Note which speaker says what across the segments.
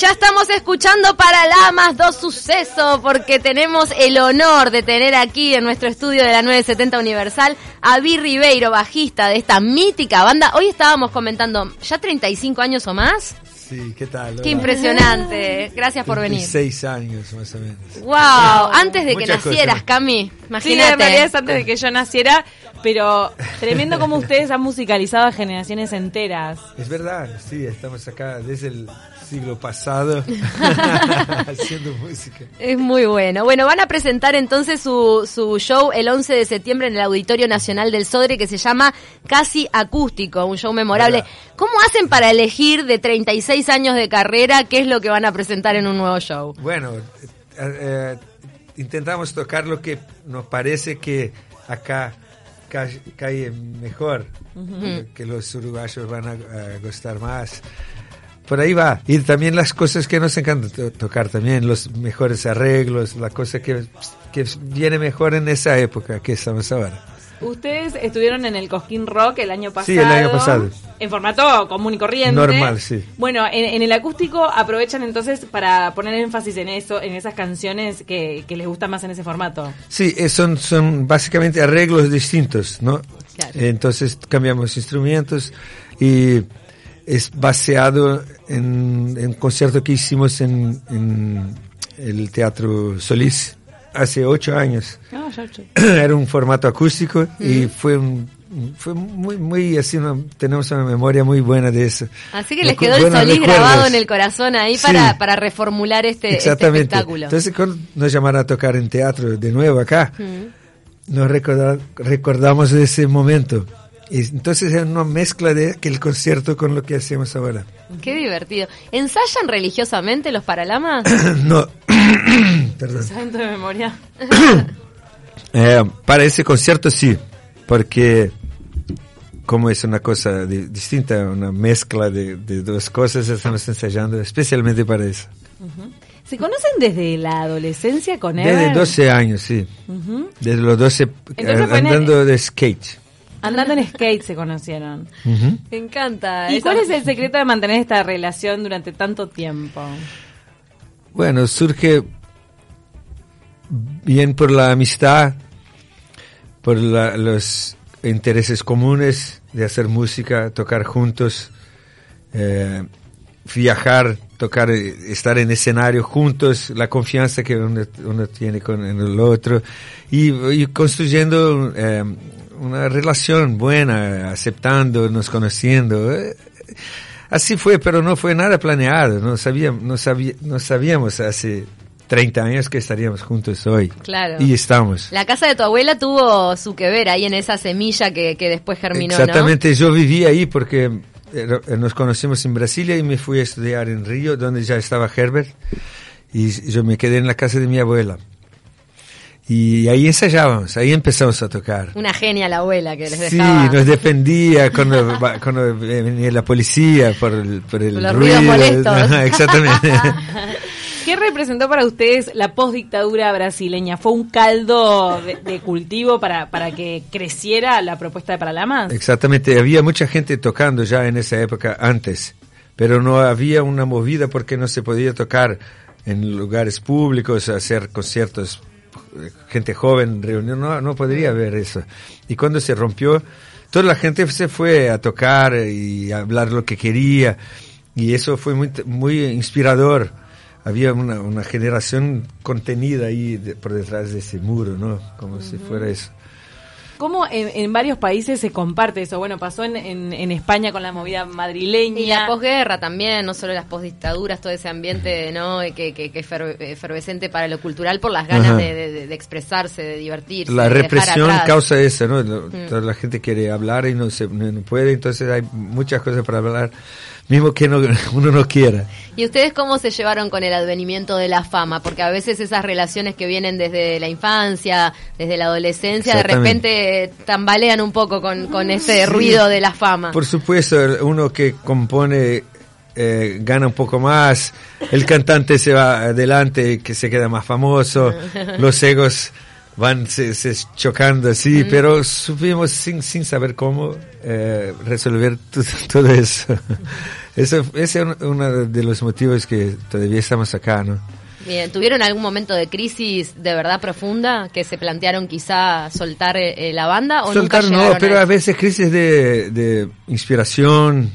Speaker 1: Ya estamos escuchando Paralamas dos sucesos porque tenemos el honor de tener aquí en nuestro estudio de la 970 Universal a Vi Ribeiro, bajista de esta mítica banda. Hoy estábamos comentando, ¿ya 35 años o más?
Speaker 2: Sí, ¿qué tal?
Speaker 1: Qué impresionante. Gracias por venir.
Speaker 2: Seis años más o menos.
Speaker 1: Wow, antes de que
Speaker 2: Muchas
Speaker 1: nacieras,
Speaker 2: cosas.
Speaker 1: Cami.
Speaker 3: Sí,
Speaker 1: Imagínate.
Speaker 3: en realidad es antes de que yo naciera, pero tremendo como ustedes han musicalizado a generaciones enteras.
Speaker 2: Es verdad, sí, estamos acá desde el siglo pasado haciendo música.
Speaker 1: Es muy bueno. Bueno, van a presentar entonces su, su show el 11 de septiembre en el Auditorio Nacional del Sodre que se llama Casi Acústico, un show memorable. ¿Cómo hacen para elegir de 36 años de carrera qué es lo que van a presentar en un nuevo show?
Speaker 2: Bueno, eh, eh, intentamos tocar lo que nos parece que acá ca- cae mejor, que los uruguayos van a, a gustar más. Por ahí va. Y también las cosas que nos encanta to- tocar también, los mejores arreglos, la cosa que, que viene mejor en esa época que estamos ahora.
Speaker 3: Ustedes estuvieron en el Cosquín Rock el año pasado.
Speaker 2: Sí, el año pasado.
Speaker 3: En formato común y corriente.
Speaker 2: Normal, sí.
Speaker 3: Bueno, en, en el acústico aprovechan entonces para poner énfasis en eso, en esas canciones que, que les gustan más en ese formato.
Speaker 2: Sí, eh, son, son básicamente arreglos distintos, ¿no?
Speaker 1: Claro.
Speaker 2: Entonces cambiamos instrumentos y es baseado en, en un concierto que hicimos en, en el Teatro Solís hace ocho años.
Speaker 3: Yo-
Speaker 2: Era un formato acústico y fue un, fue muy, muy así, tenemos una memoria muy buena de eso.
Speaker 1: Así que les quedó el
Speaker 2: buenos
Speaker 1: solís grabado en el corazón ahí
Speaker 2: Sí.
Speaker 1: para, para reformular este, este
Speaker 2: Exactamente.
Speaker 1: espectáculo.
Speaker 2: Entonces, cuando nos llamaron a tocar en teatro de nuevo acá, nos recorda- recordamos de ese momento. Y entonces es una mezcla de aquel concierto con lo que hacemos ahora.
Speaker 1: Qué divertido. ¿Ensayan religiosamente los Paralamas?
Speaker 2: no, perdón.
Speaker 3: ¿Saben tu memoria?
Speaker 2: Eh, para ese concierto sí, porque como es una cosa di- distinta, una mezcla de, de dos cosas, estamos ensayando especialmente para eso.
Speaker 3: ¿Se conocen desde la adolescencia con él?
Speaker 2: Desde 12 años, sí. Desde los 12 eh,
Speaker 3: Entonces el-
Speaker 2: andando de skate.
Speaker 3: Andando en skate se conocieron.
Speaker 1: Me encanta.
Speaker 3: ¿Y
Speaker 1: esa-
Speaker 3: cuál es el secreto de mantener esta relación durante tanto tiempo?
Speaker 2: Bueno, surge bien por la amistad, por la- los intereses comunes de hacer música, tocar juntos, eh, viajar, tocar, eh, estar en escenario juntos, la confianza que uno, uno tiene con el otro y, y construyendo eh, una relación buena, aceptándonos, conociendo. eh, Así fue, pero no fue nada planeado. No sabíamos, no sabía- no sabíamos hace 30 años que estaríamos juntos hoy.
Speaker 1: Claro.
Speaker 2: Y estamos.
Speaker 1: La casa de tu abuela tuvo su que ver ahí en esa semilla que, que después germinó, ¿no?
Speaker 2: Exactamente, yo viví ahí porque eh, nos conocimos en Brasilia y me fui a estudiar en Río, donde ya estaba Herbert, y yo me quedé en la casa de mi abuela. Y ahí ensayábamos, ahí empezamos a tocar.
Speaker 1: Una genia la abuela que les
Speaker 2: Sí,
Speaker 1: dejaba.
Speaker 2: nos defendía cuando, cuando venía la policía por el, por el
Speaker 1: los
Speaker 2: ruido.
Speaker 1: ruidos molestos.
Speaker 2: Exactamente.
Speaker 3: ¿Qué representó para ustedes la postdictadura brasileña? ¿Fue un caldo de, de cultivo para, para que creciera la propuesta de Paralamas?
Speaker 2: Exactamente, había mucha gente tocando ya en esa época antes, pero no había una movida porque no se podía tocar en lugares públicos, hacer conciertos, gente joven, reunión, no, no podría haber eso. Y cuando se rompió, toda la gente se fue a tocar y a hablar lo que quería, y eso fue muy, muy inspirador. Había una, una generación contenida ahí de- por detrás de ese muro, ¿no? Como si fuera eso.
Speaker 3: ¿Cómo en, en varios países se comparte eso? Bueno, pasó en, en- en España con la movida madrileña.
Speaker 1: Y la posguerra también, no solo las posdictaduras, todo ese ambiente ¿no? que, que, que es fer- efervescente para lo cultural por las ganas de, de- de expresarse, de divertirse.
Speaker 2: La
Speaker 1: de
Speaker 2: represión causa eso, ¿no? Toda la gente quiere hablar y no, se, no puede, entonces hay muchas cosas para hablar, mismo que no, uno no quiera.
Speaker 1: ¿Y ustedes cómo se llevaron con el advenimiento de la fama? Porque a veces esas relaciones que vienen desde la infancia, desde la adolescencia, de repente tambalean un poco con, con ese ruido de la fama.
Speaker 2: Por supuesto, uno que compone eh, gana un poco más, el cantante se va adelante, que se queda más famoso, los egos van se, se chocando así, pero supimos sin, sin saber cómo eh, resolver todo eso. Eso, ese es uno de los motivos que todavía estamos acá, ¿no?
Speaker 1: Bien, ¿tuvieron algún momento de crisis de verdad profunda que se plantearon quizá soltar eh, la banda o
Speaker 2: soltar
Speaker 1: nunca
Speaker 2: no, pero
Speaker 1: a
Speaker 2: a veces crisis de, de inspiración,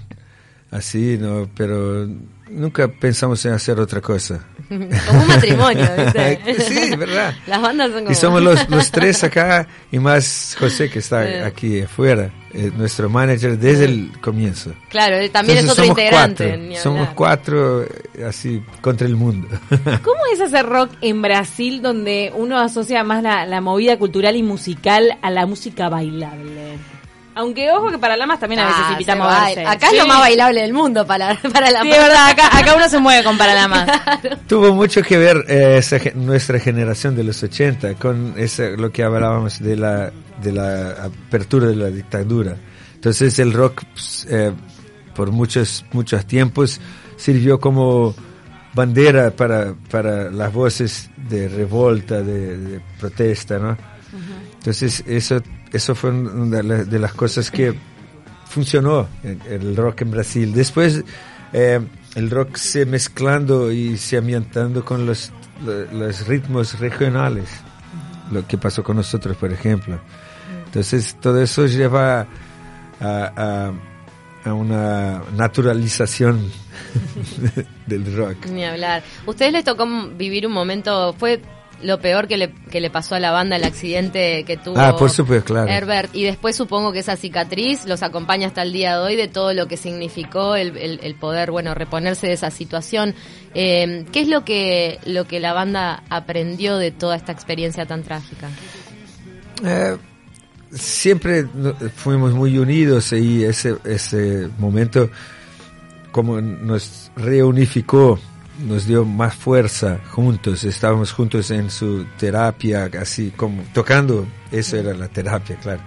Speaker 2: así, ¿no? Pero nunca pensamos en hacer otra cosa.
Speaker 1: como un matrimonio, ¿viste?
Speaker 2: sí, verdad.
Speaker 1: Las bandas son como...
Speaker 2: Y somos los, los tres acá y más José que está
Speaker 1: Eh.
Speaker 2: aquí afuera, eh, nuestro manager desde el comienzo.
Speaker 1: Claro, él también
Speaker 2: Entonces
Speaker 1: es otro
Speaker 2: somos
Speaker 1: integrante.
Speaker 2: Cuatro, somos cuatro eh, así contra el mundo.
Speaker 3: ¿Cómo es hacer rock en Brasil donde uno asocia más la, la movida cultural y musical a la música bailable? Aunque ojo que para Lamas también a veces
Speaker 1: Ah,
Speaker 3: invita a
Speaker 1: se
Speaker 3: moverse.
Speaker 1: Acá es lo
Speaker 3: Sí.
Speaker 1: más bailable del mundo para, para la
Speaker 3: Sí, es verdad, acá, acá uno se mueve con Paralamas.
Speaker 2: Tuvo mucho que ver eh, esa nuestra generación de los 80 con ese, lo que hablábamos de la, de la apertura de la dictadura. Entonces el rock pues, eh, por muchos, muchos tiempos sirvió como bandera para, para las voces de revolta, de, de protesta, ¿no? Entonces eso, eso fue una de la- de las cosas que funcionó el rock en Brasil. Después eh, el rock se mezclando y se ambientando con los, lo- los ritmos regionales, lo que pasó con nosotros, por ejemplo. Entonces todo eso lleva a, a- a una naturalización del rock.
Speaker 1: Ni hablar. ¿Ustedes les tocó vivir un momento, fue lo peor que le, que le pasó a la banda, el accidente que tuvo
Speaker 2: Ah, por supuesto, claro.
Speaker 1: Herbert? Y después supongo que esa cicatriz los acompaña hasta el día de hoy de todo lo que significó el, el- el poder, bueno, reponerse de esa situación. Eh, ¿Qué es lo que, lo que la banda aprendió de toda esta experiencia tan trágica?
Speaker 2: Eh, siempre fuimos muy unidos y ese, ese momento como nos reunificó, nos dio más fuerza juntos, estábamos juntos en su terapia, así como tocando, eso era la terapia, claro.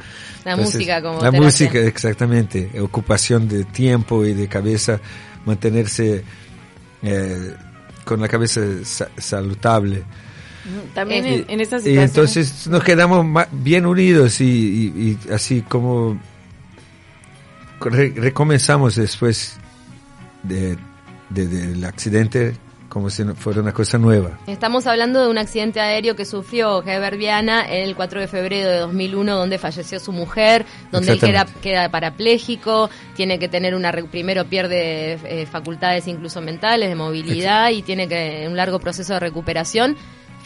Speaker 1: La música como
Speaker 2: La
Speaker 1: terapia.
Speaker 2: música, exactamente, ocupación de tiempo y de cabeza, mantenerse eh, con la cabeza sa- saludable.
Speaker 3: También
Speaker 1: Eh,
Speaker 3: en, en esta
Speaker 2: Y entonces nos quedamos ma- bien unidos y, y- y así como re- recomenzamos después de, de- del accidente como si fuera una cosa nueva.
Speaker 1: Estamos hablando de un accidente aéreo que sufrió Heber Viana el 4 de febrero de 2001, donde falleció su mujer, donde él queda, queda parapléjico, tiene que tener una. Primero pierde eh, facultades incluso mentales, de movilidad, y tiene que un largo proceso de recuperación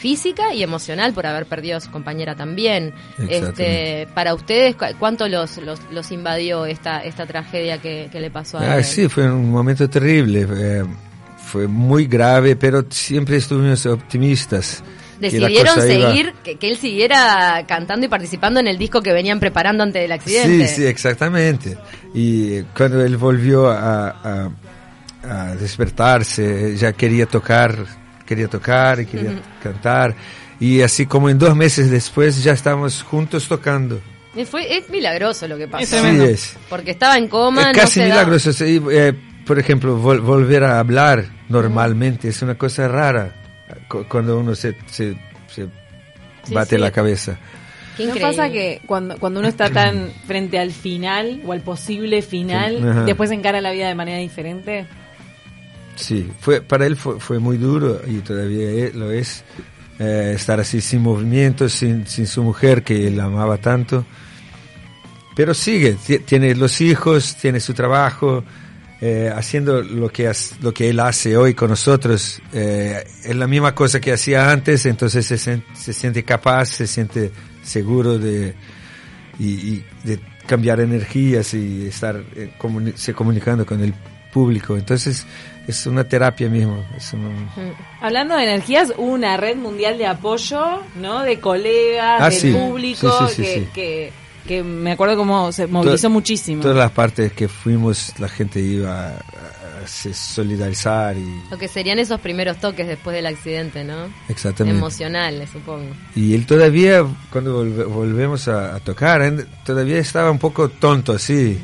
Speaker 1: física y emocional por haber perdido a su compañera también. Este, para ustedes, ¿cu- ¿cuánto los, los, los invadió esta, esta tragedia que, que le pasó a
Speaker 2: Ah,
Speaker 1: él?
Speaker 2: sí, fue un momento terrible, eh, fue muy grave, pero siempre estuvimos optimistas. que
Speaker 1: Decidieron
Speaker 2: iba-
Speaker 1: seguir, que, que él siguiera cantando y participando en el disco que venían preparando antes del accidente.
Speaker 2: Sí, sí, exactamente. Y cuando él volvió a, a- a despertarse, ya quería tocar, quería tocar y quería cantar. Y así como en dos meses después ya estábamos juntos tocando.
Speaker 1: Y fue, es milagroso lo que pasó.
Speaker 3: Es.
Speaker 2: Sí, es.
Speaker 1: Porque estaba en coma,
Speaker 2: Es
Speaker 1: no
Speaker 2: casi
Speaker 1: da-
Speaker 2: milagroso. sí, eh, por ejemplo, vol- volver a hablar normalmente es una cosa rara cu- cuando uno se, se, se
Speaker 1: Sí,
Speaker 2: bate
Speaker 1: sí.
Speaker 2: la cabeza.
Speaker 1: Qué
Speaker 3: ¿No pasa que cuando, cuando uno está tan frente al final o al posible final, después encara la vida de manera diferente?
Speaker 2: Sí, fue, para él fue, muy duro y todavía e- lo es eh, estar así sin movimiento, sin, sin su mujer que él amaba tanto. Pero sigue, ti- tiene los hijos, tiene su trabajo, eh, haciendo lo que, lo que él hace hoy con nosotros. eh, es la misma cosa que hacía antes, entonces se, se siente capaz, se siente seguro de, y, de cambiar energías y estar eh, se comunicando con el público. Entonces es una terapia mismo. Es un-
Speaker 3: Hablando de energías, hubo una red mundial de apoyo, ¿no? De colegas,
Speaker 2: Ah,
Speaker 3: del
Speaker 2: sí.
Speaker 3: público,
Speaker 2: Sí, sí, sí,
Speaker 3: que,
Speaker 2: sí.
Speaker 3: Que, que me acuerdo cómo se movilizó
Speaker 2: To-
Speaker 3: muchísimo.
Speaker 2: Todas las partes que fuimos, la gente iba a, a se solidarizar y
Speaker 1: Lo que serían esos primeros toques después del accidente, ¿no?
Speaker 2: exactamente.
Speaker 1: Emocionales, supongo.
Speaker 2: Y él todavía, cuando volve- volvemos a, a tocar, todavía estaba un poco tonto así.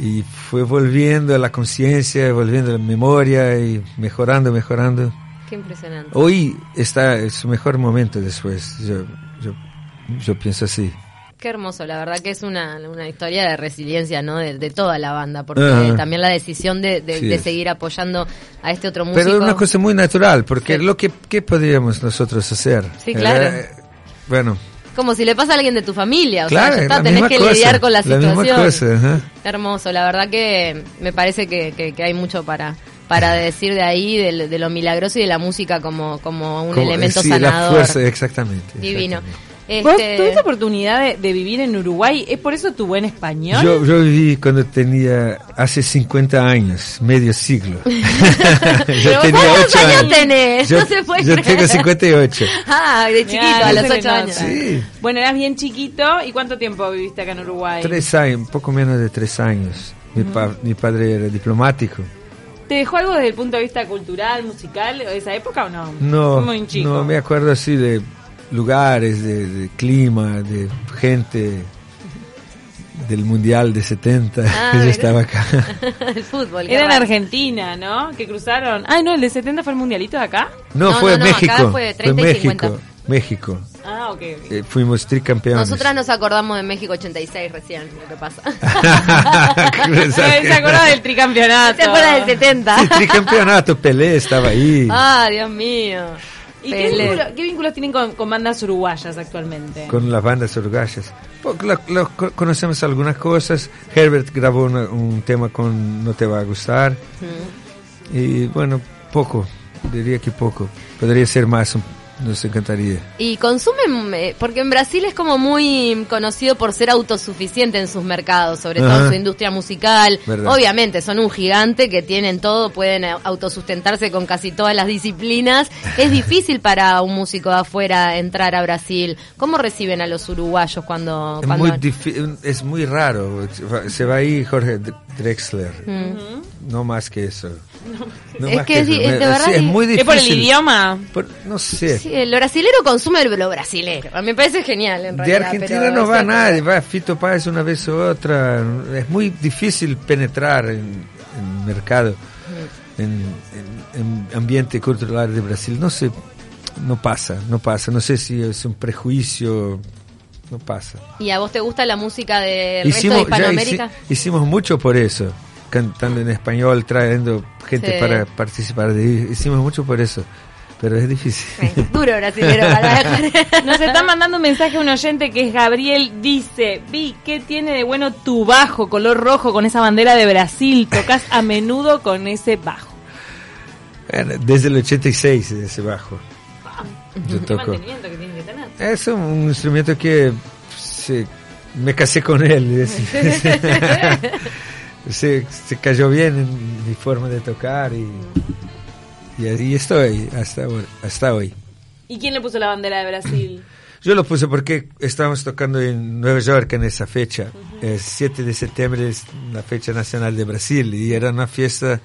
Speaker 2: Y fue volviendo a la conciencia, volviendo a la memoria y mejorando, mejorando.
Speaker 1: Qué impresionante.
Speaker 2: Hoy está en su mejor momento después. Yo, yo, yo pienso así.
Speaker 1: Qué hermoso, la verdad que es una, una historia de resiliencia, ¿no? De, de toda la banda, porque
Speaker 2: Ajá.
Speaker 1: también la decisión de, de-
Speaker 2: Sí
Speaker 1: de seguir apoyando a este otro músico.
Speaker 2: Pero es una cosa muy natural, porque
Speaker 1: Sí.
Speaker 2: lo que ¿qué podríamos nosotros hacer.
Speaker 1: Sí, claro.
Speaker 2: Eh, bueno,
Speaker 1: Como si le pasa a alguien de tu familia, o
Speaker 2: claro,
Speaker 1: sea, ya está, tenés que
Speaker 2: cosa,
Speaker 1: lidiar con la situación.
Speaker 2: cosa.
Speaker 1: Hermoso, la verdad que me parece que, que- que hay mucho para para decir de ahí, de, de lo milagroso y de la música como, como un
Speaker 2: Como-
Speaker 1: elemento
Speaker 2: sí,
Speaker 1: sanador.
Speaker 2: La fuerza, exactamente.
Speaker 1: Divino.
Speaker 2: exactamente.
Speaker 3: ¿Vos
Speaker 1: Este,
Speaker 3: tuviste oportunidad de, de vivir en Uruguay? ¿Es por eso tu buen español?
Speaker 2: Yo, yo viví cuando tenía hace 50 años, medio siglo. yo
Speaker 1: Pero
Speaker 2: tenía
Speaker 1: ¿cuántos
Speaker 2: 8
Speaker 1: años tenés?
Speaker 2: Yo,
Speaker 1: No se puede
Speaker 2: yo
Speaker 1: creer.
Speaker 2: tengo 58.
Speaker 1: Ah, de chiquito,
Speaker 3: Mirá,
Speaker 1: a los
Speaker 3: se le
Speaker 1: ocho
Speaker 3: nota.
Speaker 1: años.
Speaker 2: Sí.
Speaker 3: Bueno, eras bien chiquito. ¿Y cuánto tiempo viviste acá en Uruguay?
Speaker 2: Tres años, un poco menos de tres años. Mi, pa- mi padre era diplomático.
Speaker 3: ¿Te dejó algo desde el punto de vista cultural, musical, de esa época o no?
Speaker 2: No,
Speaker 3: Muy chico.
Speaker 2: no me acuerdo así de lugares, de, de clima, de gente del Mundial de 70.
Speaker 1: Ah,
Speaker 2: yo
Speaker 1: mira.
Speaker 2: estaba acá.
Speaker 1: el fútbol.
Speaker 3: Era en. Argentina, ¿no? Que cruzaron. Ay, no, el de 70 fue el mundialito de acá.
Speaker 2: No,
Speaker 1: No,
Speaker 2: fue
Speaker 1: no, no, acá
Speaker 2: México.
Speaker 1: fue 30 y
Speaker 2: México.
Speaker 1: 50.
Speaker 2: México.
Speaker 3: Ah, ok. ok.
Speaker 2: Eh, fuimos tricampeones.
Speaker 1: Nosotras nos acordamos de México 86 recién, lo que pasa.
Speaker 3: ¿Se acuerda del tricampeonato?
Speaker 1: ¿Se acuerda del 70?
Speaker 2: Sí, tricampeonato, Pelé estaba ahí.
Speaker 1: Ah, Dios mío.
Speaker 3: ¿Y qué,
Speaker 1: Pelé.
Speaker 3: vínculo- qué vínculos tienen con, con bandas uruguayas actualmente?
Speaker 2: Con las bandas uruguayas. Lo- lo- conocemos algunas cosas. Herbert grabó una- un tema con No te va a gustar.
Speaker 1: Mm.
Speaker 2: Y bueno, poco. Diría que poco. Podría ser más. un- Nos encantaría.
Speaker 1: Y consumen, eh, porque en Brasil es como muy conocido por ser autosuficiente en sus mercados, sobre todo en su industria musical.
Speaker 2: Verdad.
Speaker 1: Obviamente, son un gigante que tienen todo, pueden eh, autosustentarse con casi todas las disciplinas. Es difícil para un músico de afuera entrar a Brasil. ¿Cómo reciben a los uruguayos cuando...
Speaker 2: Es
Speaker 1: cuando
Speaker 2: muy, es muy raro. Se va ahí Jorge Drexler.
Speaker 1: Mm.
Speaker 2: No más que eso. No
Speaker 1: Es que es di-
Speaker 2: eso.
Speaker 1: de verdad
Speaker 2: sí, es muy difícil.
Speaker 3: ¿Es por el idioma?
Speaker 2: Por- no sé.
Speaker 1: Sí, el brasilero consume lo brasilero. A mí me parece genial, en
Speaker 2: De
Speaker 1: realidad.
Speaker 2: Argentina
Speaker 1: pero
Speaker 2: no
Speaker 1: es
Speaker 2: va nadie, va Fito Páez una vez u otra. Es muy difícil penetrar en, en mercado, en, en- en ambiente cultural de Brasil. No sé, no pasa, no pasa. No sé si es un prejuicio, no pasa.
Speaker 1: ¿Y a vos te gusta la música del resto de Hispanoamérica?
Speaker 2: hici- hicimos mucho por eso, cantando en español, trayendo gente
Speaker 1: Sí.
Speaker 2: para participar. Hicimos mucho por eso, pero es difícil.
Speaker 1: Eh, Duro brasilero.
Speaker 3: Nos está mandando un mensaje un oyente que es Gabriel. Dice: Vi, ¿qué tiene de bueno tu bajo color rojo con esa bandera de Brasil? Tocas a menudo con ese bajo.
Speaker 2: Bueno, Desde el 86 ese bajo. Yo
Speaker 3: ¿Qué
Speaker 2: toco.
Speaker 3: mantenimiento que tiene que tener?
Speaker 2: Es un instrumento que se- me casé con él. se, se cayó bien en mi forma de tocar y, y ahí estoy hasta, hasta hoy.
Speaker 3: ¿Y quién le puso la bandera de Brasil?
Speaker 2: Yo lo puse porque estábamos tocando en Nueva York en esa fecha. El 7 de septiembre es la fecha nacional de Brasil y era una fiesta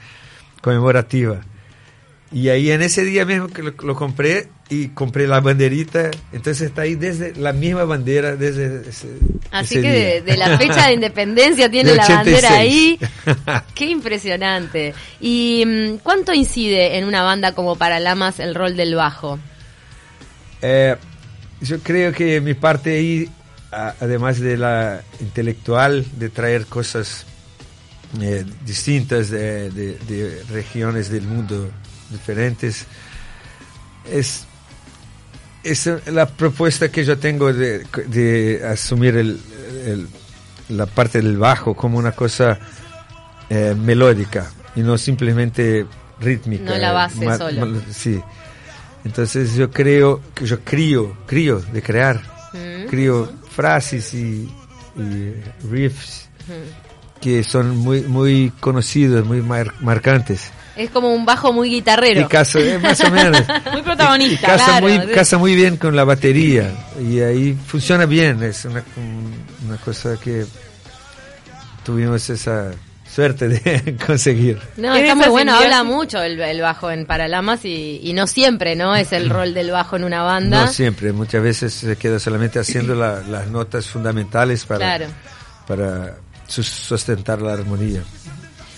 Speaker 2: conmemorativa. Y ahí en ese día mismo que lo, lo compré y compré la banderita, entonces está ahí desde la misma bandera desde ese,
Speaker 1: Así que de, la fecha de independencia tiene
Speaker 2: De
Speaker 1: la bandera ahí.
Speaker 2: 86.
Speaker 1: Qué impresionante. ¿Y mm, cuánto incide en una banda como Paralamas el rol del bajo?
Speaker 2: Eh, yo creo que mi parte ahí, además de la intelectual, de traer cosas eh, distintas de, de- de regiones del mundo diferentes, es, es la propuesta que yo tengo de, de asumir el- el- la parte del bajo como una cosa eh, melódica y no simplemente rítmica.
Speaker 1: No la base
Speaker 2: Ma-
Speaker 1: solo.
Speaker 2: ma- sí. Entonces yo creo que yo crío, crío de crear,
Speaker 1: Mm.
Speaker 2: crío frases y, y riffs
Speaker 1: Mm.
Speaker 2: que son muy muy conocidos, muy mar- marcantes.
Speaker 1: Es como un bajo muy guitarrero.
Speaker 2: Y casa, eh, más o menos.
Speaker 3: Muy protagonista.
Speaker 2: Y casa,
Speaker 1: claro,
Speaker 2: muy,
Speaker 1: sí.
Speaker 2: casa muy bien con la batería y ahí funciona bien, es una, una cosa que tuvimos esa suerte de conseguir.
Speaker 1: No,
Speaker 3: Es
Speaker 1: está muy bueno,
Speaker 3: simbiosis.
Speaker 1: habla mucho el, el bajo en Paralamas y, y no siempre, ¿no? Es el rol del bajo en una banda.
Speaker 2: No siempre, muchas veces se queda solamente haciendo la- las notas fundamentales para,
Speaker 1: Claro.
Speaker 2: para sus- sustentar la armonía.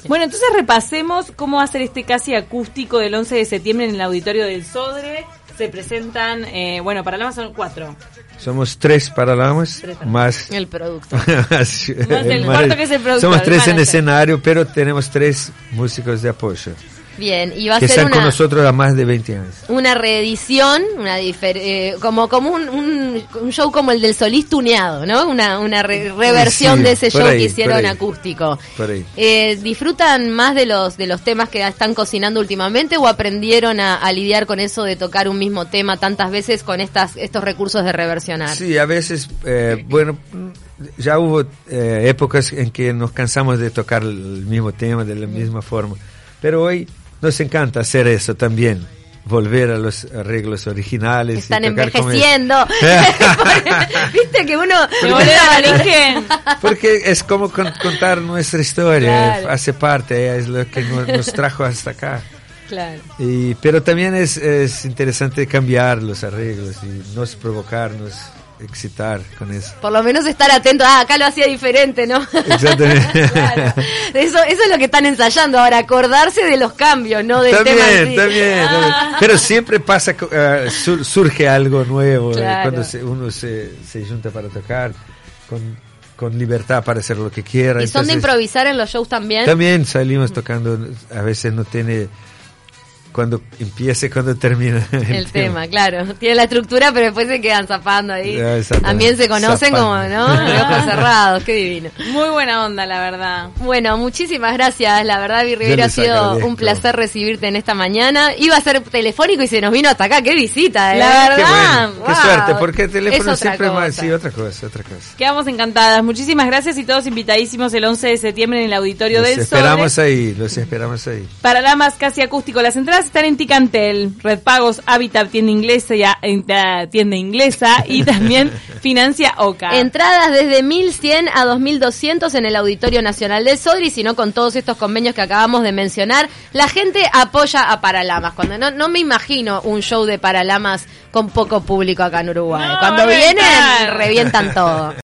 Speaker 3: Bueno, entonces repasemos cómo va a ser este casi acústico del 11 de septiembre en el auditorio del Sodre. se presentan, eh, bueno, Paralamas son cuatro.
Speaker 2: Somos tres Paralamas,
Speaker 3: Tres Paralamas.
Speaker 2: más...
Speaker 1: El producto.
Speaker 2: más-
Speaker 3: el cuarto que es el productor,
Speaker 2: Somos tres en escenario, pero tenemos tres músicos de apoyo.
Speaker 1: Bien, y va a
Speaker 2: que
Speaker 1: ser
Speaker 2: están con
Speaker 1: una,
Speaker 2: nosotros a más de 20 años.
Speaker 1: una reedición, una eh, como como un, un, un show como el del Solís tuneado, ¿no? Una, una re- reversión
Speaker 2: Sí,
Speaker 1: de ese show
Speaker 2: ahí,
Speaker 1: que hicieron
Speaker 2: por ahí.
Speaker 1: acústico.
Speaker 2: Por ahí.
Speaker 1: Eh, ¿Disfrutan más de los de los temas que están cocinando últimamente o aprendieron a, a lidiar con eso de tocar un mismo tema tantas veces con estas estos recursos de reversionar?
Speaker 2: Sí, a veces, eh, bueno, ya hubo eh, épocas en que nos cansamos de tocar el mismo tema de la misma forma, pero hoy nos encanta hacer eso también, volver a los arreglos originales.
Speaker 1: Están envejeciendo. Viste que uno
Speaker 3: ¿Se volvieron al origen?
Speaker 2: Porque es como con- contar nuestra historia,
Speaker 3: Claro.
Speaker 2: hace parte, es lo que nos, nos trajo hasta acá.
Speaker 3: Claro.
Speaker 2: Y, pero también es, es interesante cambiar los arreglos y nos provocarnos, excitar con eso.
Speaker 1: Por lo menos estar atento. Ah, acá lo hacía diferente, ¿no?
Speaker 2: Exactamente.
Speaker 1: Claro. Eso, eso es lo que están ensayando ahora, acordarse de los cambios, no del tema
Speaker 2: También,
Speaker 1: sí.
Speaker 2: también, también.
Speaker 1: Ah.
Speaker 2: Pero siempre pasa, eh, sur- surge algo nuevo eh,
Speaker 1: Claro.
Speaker 2: cuando se- uno se, se junta para tocar con, con libertad para hacer lo que quiera.
Speaker 1: ¿Y son de improvisar en los shows también?
Speaker 2: También salimos tocando, a veces no tiene cuando empieza y cuando termina el,
Speaker 1: El tema, claro. Tiene la estructura, pero después se quedan zapando ahí. También se conocen
Speaker 2: Zapando.
Speaker 1: como, ¿no? Ojos cerrados, qué divino.
Speaker 3: Muy buena onda, la verdad.
Speaker 1: Bueno, muchísimas gracias. La verdad, Vi Rivera, ha sido
Speaker 2: agradezco.
Speaker 1: un placer recibirte en esta mañana. Iba a ser telefónico y se nos vino hasta acá. ¡Qué visita! eh!
Speaker 3: La
Speaker 2: Qué
Speaker 3: verdad.
Speaker 2: qué suerte, porque el teléfono siempre más,
Speaker 1: cosa.
Speaker 2: sí, otra cosa, otra cosa.
Speaker 3: Quedamos encantadas. Muchísimas gracias y todos invitadísimos el 11 de septiembre en el auditorio
Speaker 2: Los
Speaker 3: del
Speaker 2: esperamos
Speaker 3: Sobre.
Speaker 2: ahí, los esperamos ahí.
Speaker 3: Para Lamas casi acústico, las entradas están en Ticantel, Red Pagos, Habitat, tienda inglesa, ya, eh, tienda inglesa y también Financia Oca.
Speaker 1: Entradas desde 1100 a 2200 en el Auditorio Nacional del Sodri, sino con todos estos convenios que acabamos de mencionar. La gente apoya a Paralamas. Cuando no, no me imagino un show de Paralamas con poco público acá en Uruguay.
Speaker 3: No,
Speaker 1: Cuando vienen, revientan todo.